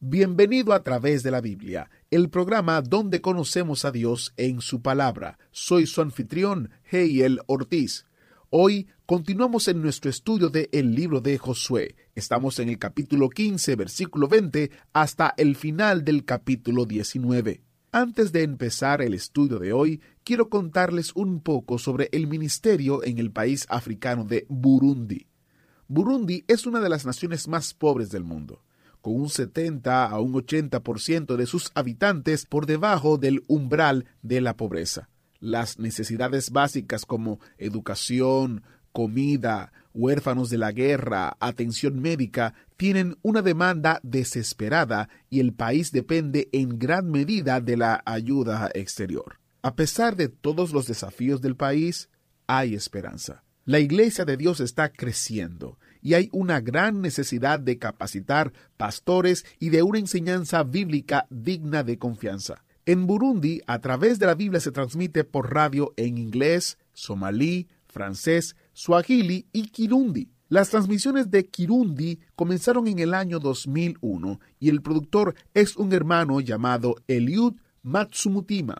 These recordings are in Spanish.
Bienvenido a través de la Biblia, el programa donde conocemos a Dios en su palabra. Soy su anfitrión, Heiel Ortiz. Hoy continuamos en nuestro estudio de el libro de Josué. Estamos en el capítulo 15, versículo 20, hasta el final del capítulo 19. Antes de empezar el estudio de hoy, quiero contarles un poco sobre el ministerio en el país africano de Burundi. Burundi es una de las naciones más pobres del mundo, un 70 a un 80% de sus habitantes por debajo del umbral de la pobreza. Las necesidades básicas como educación, comida, huérfanos de la guerra, atención médica, tienen una demanda desesperada y el país depende en gran medida de la ayuda exterior. A pesar de todos los desafíos del país, hay esperanza. La Iglesia de Dios está creciendo y hay una gran necesidad de capacitar pastores y de una enseñanza bíblica digna de confianza. En Burundi, a través de la Biblia se transmite por radio en inglés, somalí, francés, swahili y kirundi. Las transmisiones de Kirundi comenzaron en el año 2001 y el productor es un hermano llamado Eliud Matsumutima.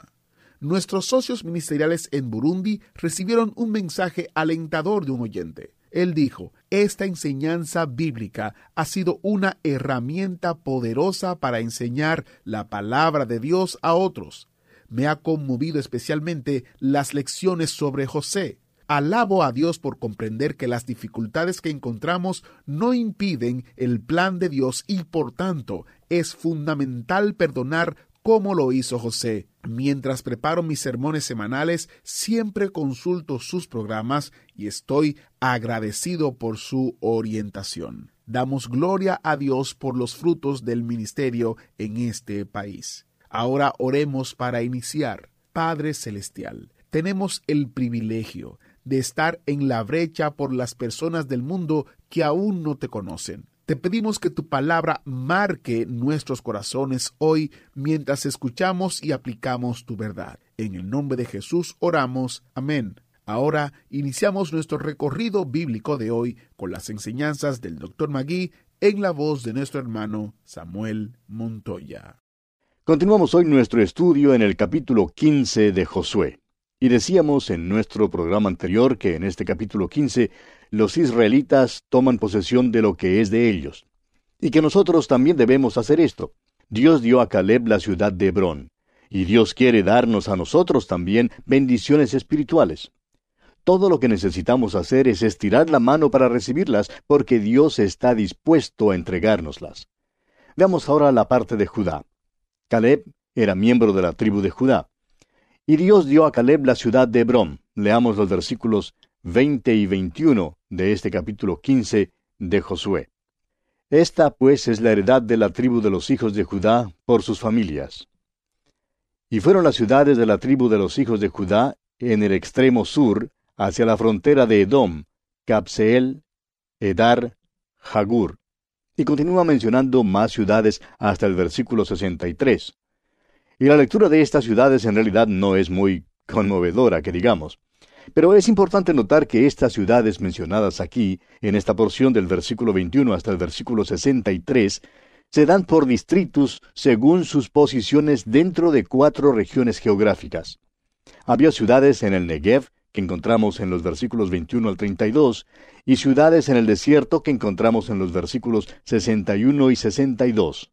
Nuestros socios ministeriales en Burundi recibieron un mensaje alentador de un oyente. Él dijo, esta enseñanza bíblica ha sido una herramienta poderosa para enseñar la palabra de Dios a otros. Me ha conmovido especialmente las lecciones sobre José. Alabo a Dios por comprender que las dificultades que encontramos no impiden el plan de Dios y por tanto es fundamental perdonar como lo hizo José. Mientras preparo mis sermones semanales, siempre consulto sus programas y estoy agradecido por su orientación. Damos gloria a Dios por los frutos del ministerio en este país. Ahora oremos para iniciar. Padre Celestial, tenemos el privilegio de estar en la brecha por las personas del mundo que aún no te conocen. Te pedimos que tu palabra marque nuestros corazones hoy mientras escuchamos y aplicamos tu verdad. En el nombre de Jesús oramos. Amén. Ahora iniciamos nuestro recorrido bíblico de hoy con las enseñanzas del Dr. Magui en la voz de nuestro hermano Samuel Montoya. Continuamos hoy nuestro estudio en el capítulo 15 de Josué. Y decíamos en nuestro programa anterior que en este capítulo 15 los israelitas toman posesión de lo que es de ellos. Y que nosotros también debemos hacer esto. Dios dio a Caleb la ciudad de Hebrón, y Dios quiere darnos a nosotros también bendiciones espirituales. Todo lo que necesitamos hacer es estirar la mano para recibirlas, porque Dios está dispuesto a entregárnoslas. Veamos ahora la parte de Judá. Caleb era miembro de la tribu de Judá. Y Dios dio a Caleb la ciudad de Hebrón. Leamos los versículos 20 y 21 de este capítulo 15 de Josué. Esta pues es la heredad de la tribu de los hijos de Judá por sus familias. Y fueron las ciudades de la tribu de los hijos de Judá en el extremo sur, hacia la frontera de Edom, Capseel, Edar, Jagur. Y continúa mencionando más ciudades hasta el versículo 63. Y la lectura de estas ciudades en realidad no es muy conmovedora, que digamos. Pero es importante notar que estas ciudades mencionadas aquí, en esta porción del versículo 21 hasta el versículo 63, se dan por distritos según sus posiciones dentro de cuatro regiones geográficas. Había ciudades en el Negev, que encontramos en los versículos 21 al 32, y ciudades en el desierto que encontramos en los versículos 61 y 62.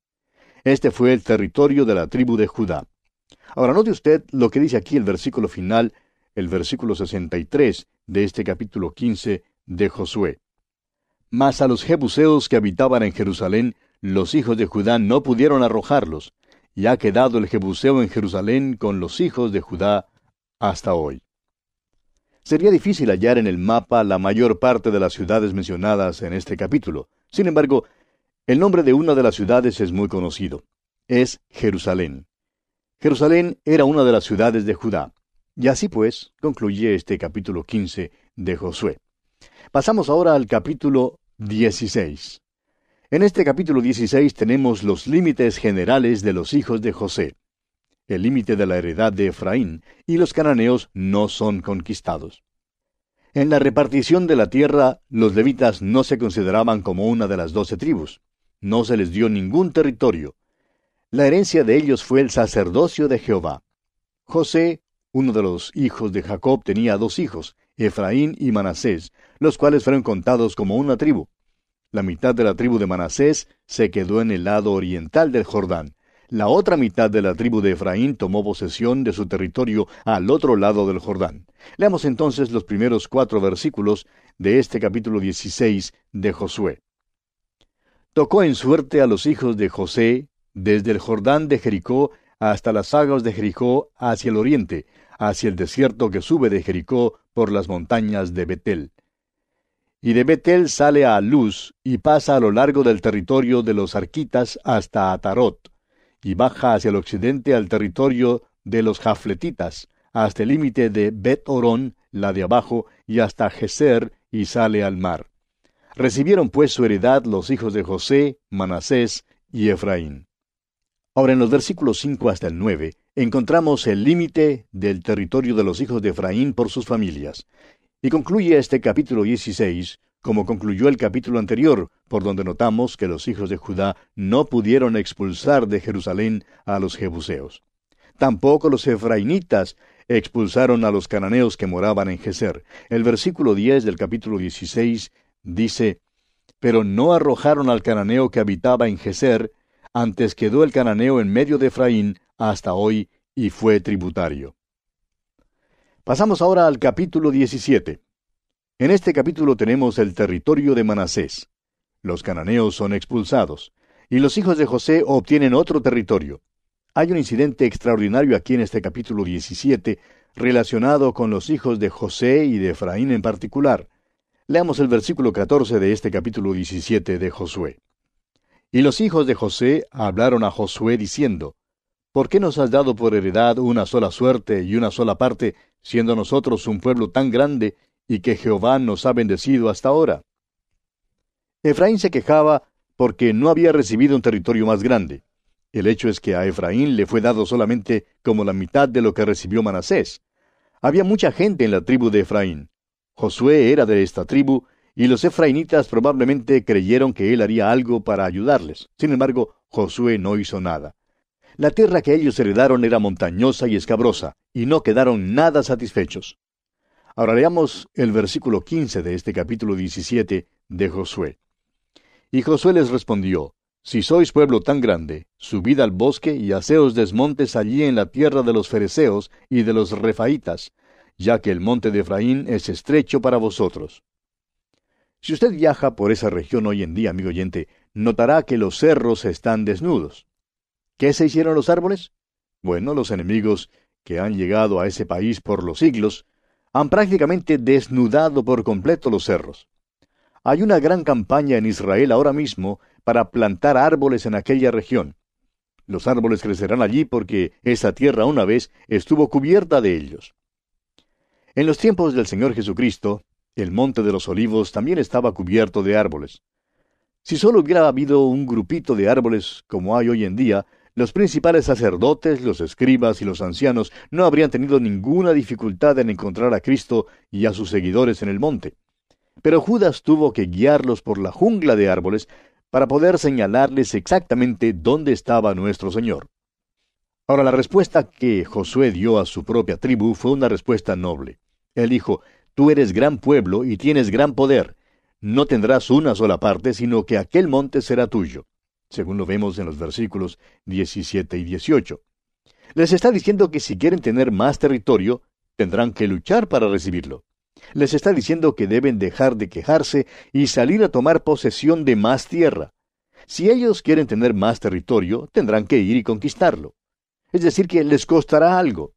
Este fue el territorio de la tribu de Judá. Ahora note usted lo que dice aquí el versículo final el versículo 63 de este capítulo 15 de Josué. Mas a los jebuseos que habitaban en Jerusalén, los hijos de Judá no pudieron arrojarlos, y ha quedado el jebuseo en Jerusalén con los hijos de Judá hasta hoy. Sería difícil hallar en el mapa la mayor parte de las ciudades mencionadas en este capítulo. Sin embargo, El nombre de una de las ciudades es muy conocido. Es Jerusalén. Jerusalén era una de las ciudades de Judá. Y así pues, concluye este capítulo 15 de Josué. Pasamos ahora al capítulo 16. En este capítulo 16 tenemos los límites generales de los hijos de José, el límite de la heredad de Efraín, y los cananeos no son conquistados. En la repartición de la tierra, los levitas no se consideraban como una de las doce tribus. No se les dio ningún territorio. La herencia de ellos fue el sacerdocio de Jehová. José, uno de los hijos de Jacob, tenía dos hijos, Efraín y Manasés, los cuales fueron contados como una tribu. La mitad de la tribu de Manasés se quedó en el lado oriental del Jordán. La otra mitad de la tribu de Efraín tomó posesión de su territorio al otro lado del Jordán. Leamos entonces los primeros cuatro versículos de este capítulo 16 de Josué. Tocó en suerte a los hijos de José, desde el Jordán de Jericó hasta las aguas de Jericó hacia el oriente, hacia el desierto que sube de Jericó por las montañas de Betel y de Betel sale a Luz y pasa a lo largo del territorio de los Arquitas hasta Atarot, y baja hacia el occidente al territorio de los Jafletitas, hasta el límite de Bet Orón, la de abajo, y hasta Geser, y sale al mar. Recibieron pues su heredad los hijos de José, Manasés y Efraín. Ahora en los versículos 5 hasta el 9 encontramos el límite del territorio de los hijos de Efraín por sus familias. Y concluye este capítulo 16 como concluyó el capítulo anterior, por donde notamos que los hijos de Judá no pudieron expulsar de Jerusalén a los jebuseos. Tampoco los efrainitas expulsaron a los cananeos que moraban en Geser. El versículo 10 del capítulo 16 dice, Pero no arrojaron al cananeo que habitaba en Geser, antes quedó el cananeo en medio de Efraín hasta hoy y fue tributario. Pasamos ahora al capítulo 17. En este capítulo tenemos el territorio de Manasés. Los cananeos son expulsados, y los hijos de José obtienen otro territorio. Hay un incidente extraordinario aquí en este capítulo 17 relacionado con los hijos de José y de Efraín en particular. Leamos el versículo 14 de este capítulo 17 de Josué. Y los hijos de José hablaron a Josué diciendo, ¿Por qué nos has dado por heredad una sola suerte y una sola parte, siendo nosotros un pueblo tan grande y que Jehová nos ha bendecido hasta ahora? Efraín se quejaba porque no había recibido un territorio más grande. El hecho es que a Efraín le fue dado solamente como la mitad de lo que recibió Manasés. Había mucha gente en la tribu de Efraín. Josué era de esta tribu, y los efraínitas probablemente creyeron que él haría algo para ayudarles. Sin embargo, Josué no hizo nada. La tierra que ellos heredaron era montañosa y escabrosa, y no quedaron nada satisfechos. Ahora leamos el versículo 15 de este capítulo 17 de Josué. Y Josué les respondió, Si sois pueblo tan grande, subid al bosque y haceos desmontes allí en la tierra de los fereceos y de los refaitas, ya que el monte de Efraín es estrecho para vosotros. Si usted viaja por esa región hoy en día, amigo oyente, notará que los cerros están desnudos. ¿Qué se hicieron los árboles? Bueno, los enemigos que han llegado a ese país por los siglos han prácticamente desnudado por completo los cerros. Hay una gran campaña en Israel ahora mismo para plantar árboles en aquella región. Los árboles crecerán allí porque esa tierra una vez estuvo cubierta de ellos. En los tiempos del Señor Jesucristo, el monte de los olivos también estaba cubierto de árboles. Si solo hubiera habido un grupito de árboles como hay hoy en día, los principales sacerdotes, los escribas y los ancianos no habrían tenido ninguna dificultad en encontrar a Cristo y a sus seguidores en el monte. Pero Judas tuvo que guiarlos por la jungla de árboles para poder señalarles exactamente dónde estaba nuestro Señor. Ahora, la respuesta que Josué dio a su propia tribu fue una respuesta noble. Él dijo, Tú eres gran pueblo y tienes gran poder. No tendrás una sola parte, sino que aquel monte será tuyo según lo vemos en los versículos 17 y 18. Les está diciendo que si quieren tener más territorio, tendrán que luchar para recibirlo. Les está diciendo que deben dejar de quejarse y salir a tomar posesión de más tierra. Si ellos quieren tener más territorio, tendrán que ir y conquistarlo. Es decir, que les costará algo.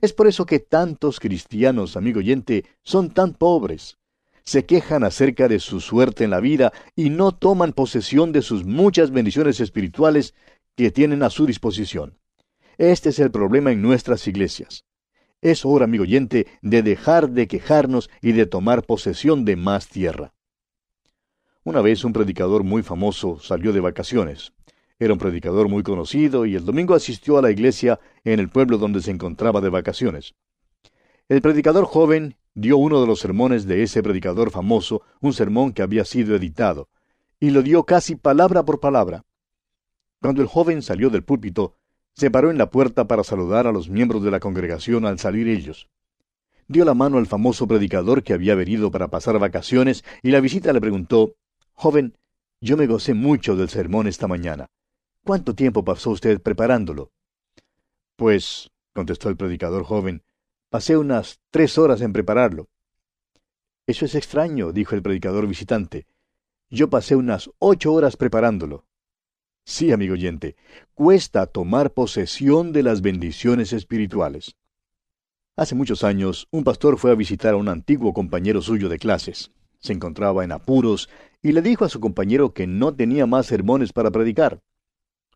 Es por eso que tantos cristianos, amigo oyente, son tan pobres. se quejan acerca de su suerte en la vida y no toman posesión de sus muchas bendiciones espirituales que tienen a su disposición. Este es el problema en nuestras iglesias. Es hora, amigo oyente, de dejar de quejarnos y de tomar posesión de más tierra. Una vez un predicador muy famoso salió de vacaciones. Era un predicador muy conocido y el domingo asistió a la iglesia en el pueblo donde se encontraba de vacaciones. El predicador joven dio uno de los sermones de ese predicador famoso, un sermón que había sido editado, y lo dio casi palabra por palabra. Cuando el joven salió del púlpito, se paró en la puerta para saludar a los miembros de la congregación al salir ellos. Dio la mano al famoso predicador que había venido para pasar vacaciones y la visita le preguntó, Joven, yo me gocé mucho del sermón esta mañana. ¿Cuánto tiempo pasó usted preparándolo? Pues, contestó el predicador joven, pasé unas tres horas en prepararlo. Eso es extraño, dijo el predicador visitante. Yo pasé unas ocho horas preparándolo. Sí, amigo oyente, cuesta tomar posesión de las bendiciones espirituales. Hace muchos años, un pastor fue a visitar a un antiguo compañero suyo de clases. Se encontraba en apuros y le dijo a su compañero que no tenía más sermones para predicar.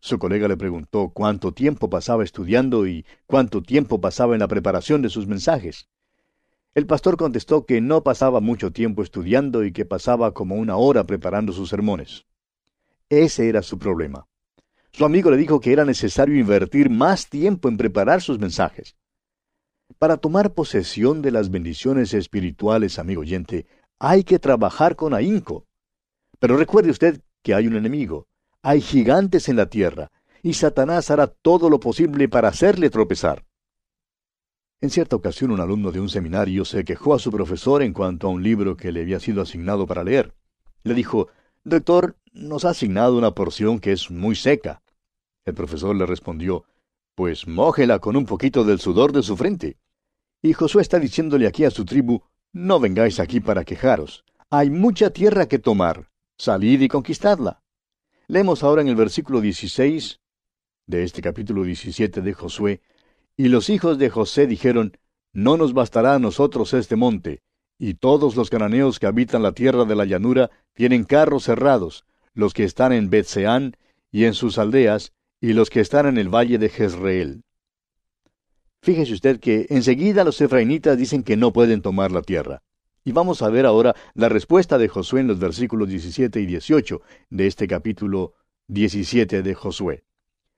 Su colega le preguntó cuánto tiempo pasaba estudiando y cuánto tiempo pasaba en la preparación de sus mensajes. El pastor contestó que no pasaba mucho tiempo estudiando y que pasaba como una hora preparando sus sermones. Ese era su problema. Su amigo le dijo que era necesario invertir más tiempo en preparar sus mensajes. Para tomar posesión de las bendiciones espirituales, amigo oyente, hay que trabajar con ahínco. Pero recuerde usted que hay un enemigo, hay gigantes en la tierra, y Satanás hará todo lo posible para hacerle tropezar. En cierta ocasión un alumno de un seminario se quejó a su profesor en cuanto a un libro que le había sido asignado para leer. Le dijo, Doctor, nos ha asignado una porción que es muy seca. El profesor le respondió, Pues mójela con un poquito del sudor de su frente. Y Josué está diciéndole aquí a su tribu, No vengáis aquí para quejaros. Hay mucha tierra que tomar. Salid y conquistadla. Leemos ahora en el versículo 16 de este capítulo 17 de Josué, Y los hijos de José dijeron, No nos bastará a nosotros este monte, y todos los cananeos que habitan la tierra de la llanura tienen carros cerrados, los que están en Betseán y en sus aldeas, y los que están en el valle de Jezreel. Fíjese usted que enseguida los efrainitas dicen que no pueden tomar la tierra. Y vamos a ver ahora la respuesta de Josué en los versículos 17 y 18 de este capítulo 17 de Josué.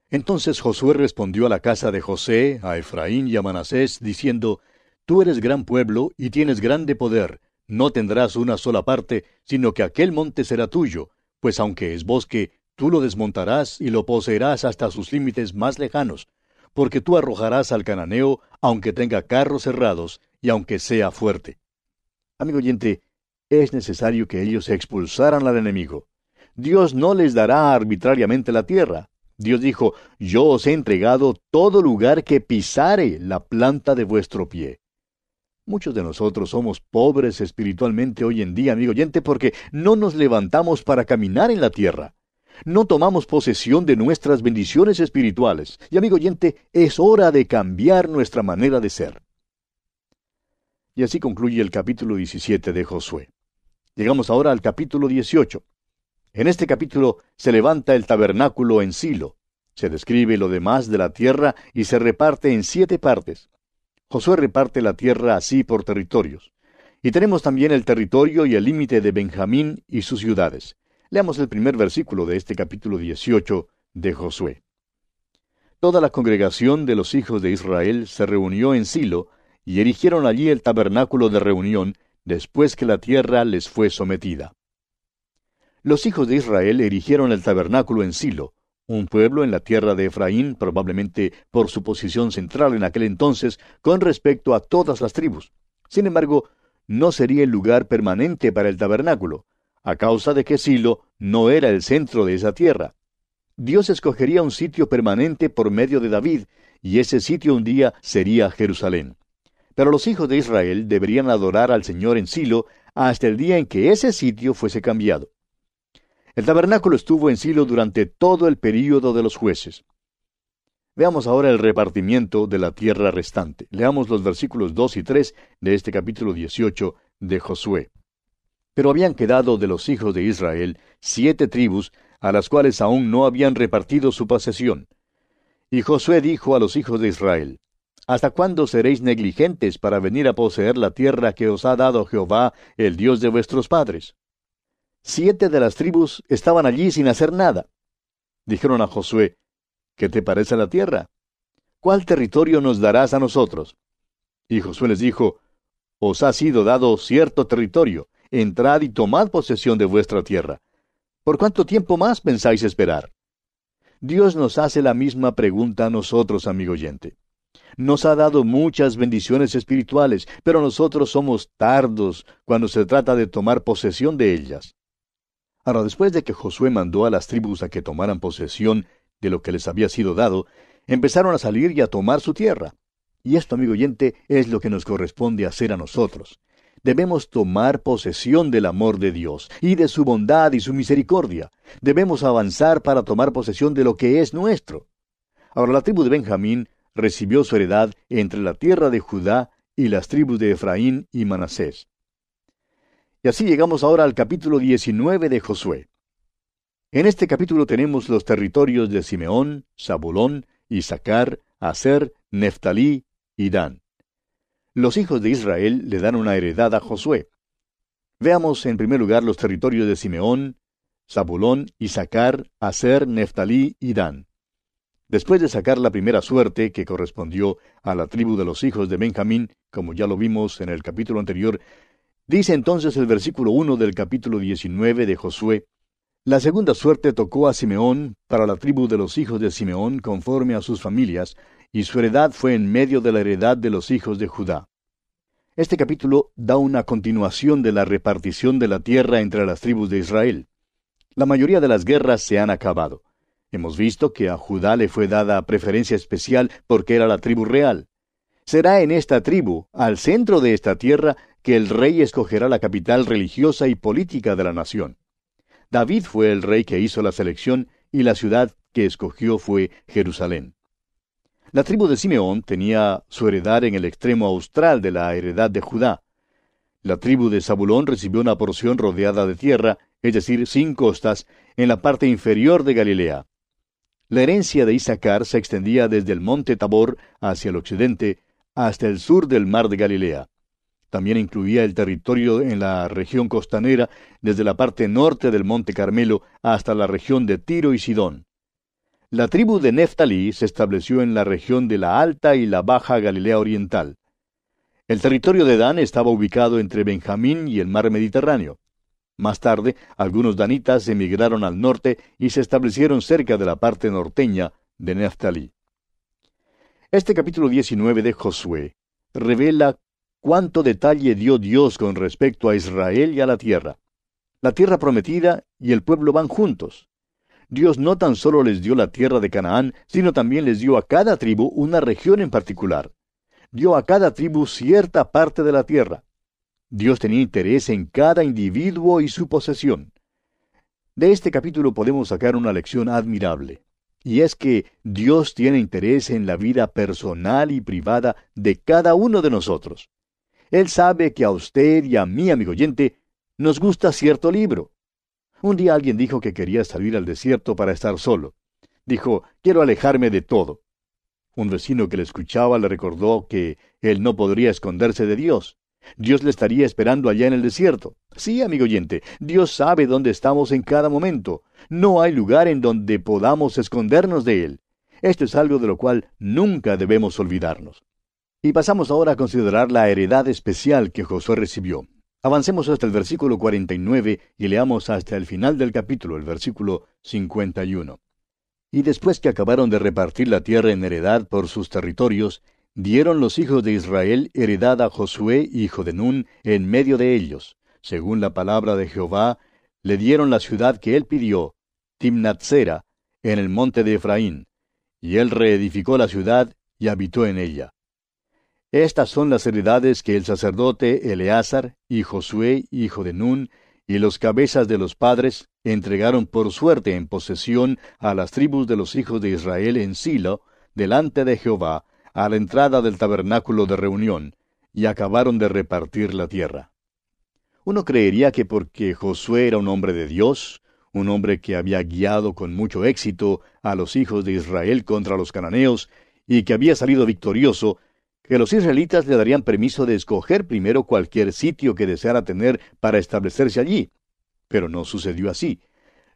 Entonces Josué respondió a la casa de José, a Efraín y a Manasés, diciendo, Tú eres gran pueblo y tienes grande poder, no tendrás una sola parte, sino que aquel monte será tuyo, pues aunque es bosque, tú lo desmontarás y lo poseerás hasta sus límites más lejanos, porque tú arrojarás al cananeo, aunque tenga carros cerrados y aunque sea fuerte. Amigo oyente, es necesario que ellos expulsaran al enemigo. Dios no les dará arbitrariamente la tierra. Dios dijo, Yo os he entregado todo lugar que pisare la planta de vuestro pie. Muchos de nosotros somos pobres espiritualmente hoy en día, amigo oyente, porque no nos levantamos para caminar en la tierra. No tomamos posesión de nuestras bendiciones espirituales. Y amigo oyente, es hora de cambiar nuestra manera de ser. Y así concluye el capítulo 17 de Josué. Llegamos ahora al capítulo 18. En este capítulo se levanta el tabernáculo en Silo. Se describe lo demás de la tierra y se reparte en siete partes. Josué reparte la tierra así por territorios. Y tenemos también el territorio y el límite de Benjamín y sus ciudades. Leamos el primer versículo de este capítulo 18 de Josué. Toda la congregación de los hijos de Israel se reunió en Silo, y erigieron allí el tabernáculo de reunión, después que la tierra les fue sometida. Los hijos de Israel erigieron el tabernáculo en Silo, un pueblo en la tierra de Efraín, probablemente por su posición central en aquel entonces con respecto a todas las tribus. Sin embargo, no sería el lugar permanente para el tabernáculo, a causa de que Silo no era el centro de esa tierra. Dios escogería un sitio permanente por medio de David, y ese sitio un día sería Jerusalén. Pero los hijos de Israel deberían adorar al Señor en Silo hasta el día en que ese sitio fuese cambiado. El tabernáculo estuvo en Silo durante todo el período de los jueces. Veamos ahora el repartimiento de la tierra restante. Leamos los versículos 2 y 3 de este capítulo 18 de Josué. Pero habían quedado de los hijos de Israel siete tribus, a las cuales aún no habían repartido su posesión. Y Josué dijo a los hijos de Israel, ¿Hasta cuándo seréis negligentes para venir a poseer la tierra que os ha dado Jehová, el Dios de vuestros padres? Siete de las tribus estaban allí sin hacer nada. Dijeron a Josué, ¿qué te parece la tierra? ¿Cuál territorio nos darás a nosotros? Y Josué les dijo, Os ha sido dado cierto territorio, entrad y tomad posesión de vuestra tierra. ¿Por cuánto tiempo más pensáis esperar? Dios nos hace la misma pregunta a nosotros, amigo oyente. Nos ha dado muchas bendiciones espirituales, pero nosotros somos tardos cuando se trata de tomar posesión de ellas. Ahora, después de que Josué mandó a las tribus a que tomaran posesión de lo que les había sido dado, empezaron a salir y a tomar su tierra. Y esto, amigo oyente, es lo que nos corresponde hacer a nosotros. Debemos tomar posesión del amor de Dios y de su bondad y su misericordia. Debemos avanzar para tomar posesión de lo que es nuestro. Ahora la tribu de Benjamín recibió su heredad entre la tierra de Judá y las tribus de Efraín y Manasés. Y así llegamos ahora al capítulo 19 de Josué. En este capítulo tenemos los territorios de Simeón, Zabulón, Isaacar, Aser, Neftalí y Dan. Los hijos de Israel le dan una heredad a Josué. Veamos en primer lugar los territorios de Simeón, Zabulón, Isaacar, Aser, Neftalí y Dan. Después de sacar la primera suerte que correspondió a la tribu de los hijos de Benjamín, como ya lo vimos en el capítulo anterior, Dice entonces el versículo 1 del capítulo 19 de Josué, La segunda suerte tocó a Simeón para la tribu de los hijos de Simeón conforme a sus familias, y su heredad fue en medio de la heredad de los hijos de Judá. Este capítulo da una continuación de la repartición de la tierra entre las tribus de Israel. La mayoría de las guerras se han acabado. Hemos visto que a Judá le fue dada preferencia especial porque era la tribu real. Será en esta tribu, al centro de esta tierra, que el rey escogerá la capital religiosa y política de la nación. David fue el rey que hizo la selección y la ciudad que escogió fue Jerusalén. La tribu de Simeón tenía su heredad en el extremo austral de la heredad de Judá. La tribu de Zabulón recibió una porción rodeada de tierra, es decir, sin costas, en la parte inferior de Galilea. La herencia de Isaacar se extendía desde el monte Tabor hacia el occidente hasta el sur del mar de Galilea. También incluía el territorio en la región costanera, desde la parte norte del Monte Carmelo hasta la región de Tiro y Sidón. La tribu de Neftalí se estableció en la región de la Alta y la Baja Galilea Oriental. El territorio de Dan estaba ubicado entre Benjamín y el mar Mediterráneo. Más tarde, algunos danitas emigraron al norte y se establecieron cerca de la parte norteña de Neftalí. Este capítulo 19 de Josué revela cuánto detalle dio Dios con respecto a Israel y a la tierra. La tierra prometida y el pueblo van juntos. Dios no tan solo les dio la tierra de Canaán, sino también les dio a cada tribu una región en particular. Dio a cada tribu cierta parte de la tierra. Dios tenía interés en cada individuo y su posesión. De este capítulo podemos sacar una lección admirable, y es que Dios tiene interés en la vida personal y privada de cada uno de nosotros. Él sabe que a usted y a mí, amigo oyente, nos gusta cierto libro. Un día alguien dijo que quería salir al desierto para estar solo. Dijo, quiero alejarme de todo. Un vecino que le escuchaba le recordó que él no podría esconderse de Dios. Dios le estaría esperando allá en el desierto. Sí, amigo oyente, Dios sabe dónde estamos en cada momento. No hay lugar en donde podamos escondernos de Él. Esto es algo de lo cual nunca debemos olvidarnos. Y pasamos ahora a considerar la heredad especial que Josué recibió. Avancemos hasta el versículo 49 y leamos hasta el final del capítulo, el versículo 51. Y después que acabaron de repartir la tierra en heredad por sus territorios, dieron los hijos de Israel heredad a Josué, hijo de Nun, en medio de ellos. Según la palabra de Jehová, le dieron la ciudad que él pidió, Timnatsera, en el monte de Efraín. Y él reedificó la ciudad y habitó en ella. Estas son las heredades que el sacerdote Eleazar y Josué, hijo de Nun, y los cabezas de los padres entregaron por suerte en posesión a las tribus de los hijos de Israel en Silo, delante de Jehová, a la entrada del tabernáculo de reunión, y acabaron de repartir la tierra. Uno creería que porque Josué era un hombre de Dios, un hombre que había guiado con mucho éxito a los hijos de Israel contra los cananeos y que había salido victorioso, que los israelitas le darían permiso de escoger primero cualquier sitio que deseara tener para establecerse allí. Pero no sucedió así.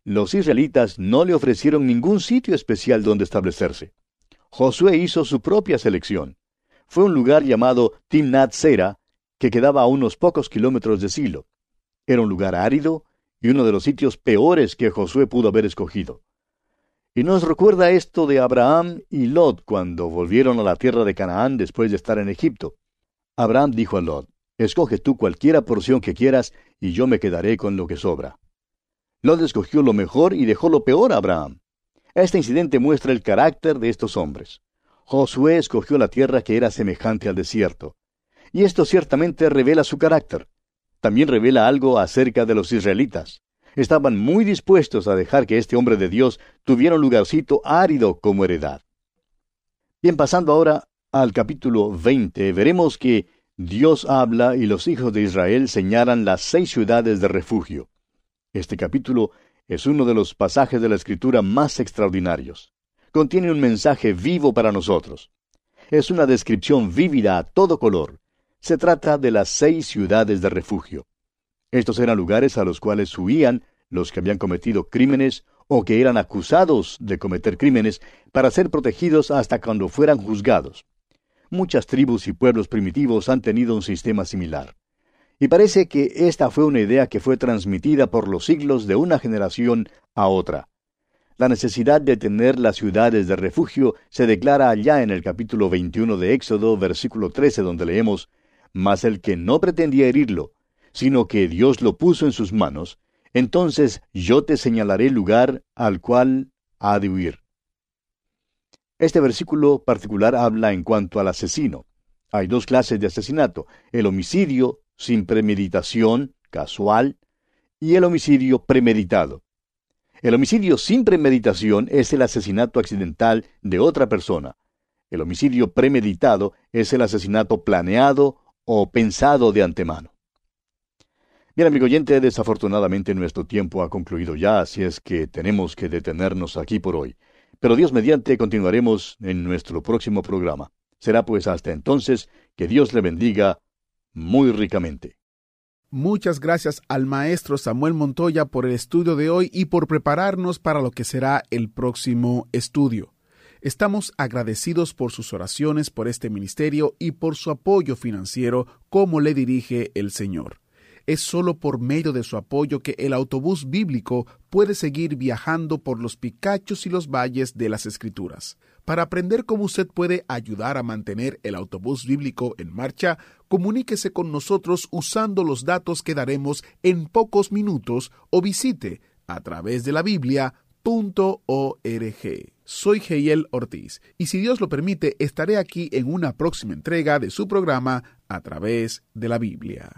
Los israelitas no le ofrecieron ningún sitio especial donde establecerse. Josué hizo su propia selección. Fue un lugar llamado Timnat Sera, que quedaba a unos pocos kilómetros de Silo. Era un lugar árido y uno de los sitios peores que Josué pudo haber escogido. Y nos recuerda esto de Abraham y Lot cuando volvieron a la tierra de Canaán después de estar en Egipto. Abraham dijo a Lot, Escoge tú cualquiera porción que quieras, y yo me quedaré con lo que sobra. Lot escogió lo mejor y dejó lo peor a Abraham. Este incidente muestra el carácter de estos hombres. Josué escogió la tierra que era semejante al desierto. Y esto ciertamente revela su carácter. También revela algo acerca de los israelitas estaban muy dispuestos a dejar que este hombre de Dios tuviera un lugarcito árido como heredad. Bien, pasando ahora al capítulo 20, veremos que Dios habla y los hijos de Israel señalan las seis ciudades de refugio. Este capítulo es uno de los pasajes de la Escritura más extraordinarios. Contiene un mensaje vivo para nosotros. Es una descripción vívida a todo color. Se trata de las seis ciudades de refugio. Estos eran lugares a los cuales huían los que habían cometido crímenes o que eran acusados de cometer crímenes para ser protegidos hasta cuando fueran juzgados. Muchas tribus y pueblos primitivos han tenido un sistema similar. Y parece que esta fue una idea que fue transmitida por los siglos de una generación a otra. La necesidad de tener las ciudades de refugio se declara allá en el capítulo 21 de Éxodo, versículo 13, donde leemos, Mas el que no pretendía herirlo, sino que Dios lo puso en sus manos, entonces yo te señalaré lugar al cual ha de huir. Este versículo particular habla en cuanto al asesino. Hay dos clases de asesinato, el homicidio sin premeditación, casual, y el homicidio premeditado. El homicidio sin premeditación es el asesinato accidental de otra persona. El homicidio premeditado es el asesinato planeado o pensado de antemano. Bien, amigo oyente, desafortunadamente nuestro tiempo ha concluido ya, así es que tenemos que detenernos aquí por hoy. Pero Dios mediante continuaremos en nuestro próximo programa. Será pues hasta entonces que Dios le bendiga muy ricamente. Muchas gracias al maestro Samuel Montoya por el estudio de hoy y por prepararnos para lo que será el próximo estudio. Estamos agradecidos por sus oraciones por este ministerio y por su apoyo financiero como le dirige el Señor. Es solo por medio de su apoyo que el autobús bíblico puede seguir viajando por los picachos y los valles de las Escrituras. Para aprender cómo usted puede ayudar a mantener el autobús bíblico en marcha, comuníquese con nosotros usando los datos que daremos en pocos minutos o visite a través de la Biblia.org. Soy Geiel Ortiz y si Dios lo permite estaré aquí en una próxima entrega de su programa a través de la Biblia.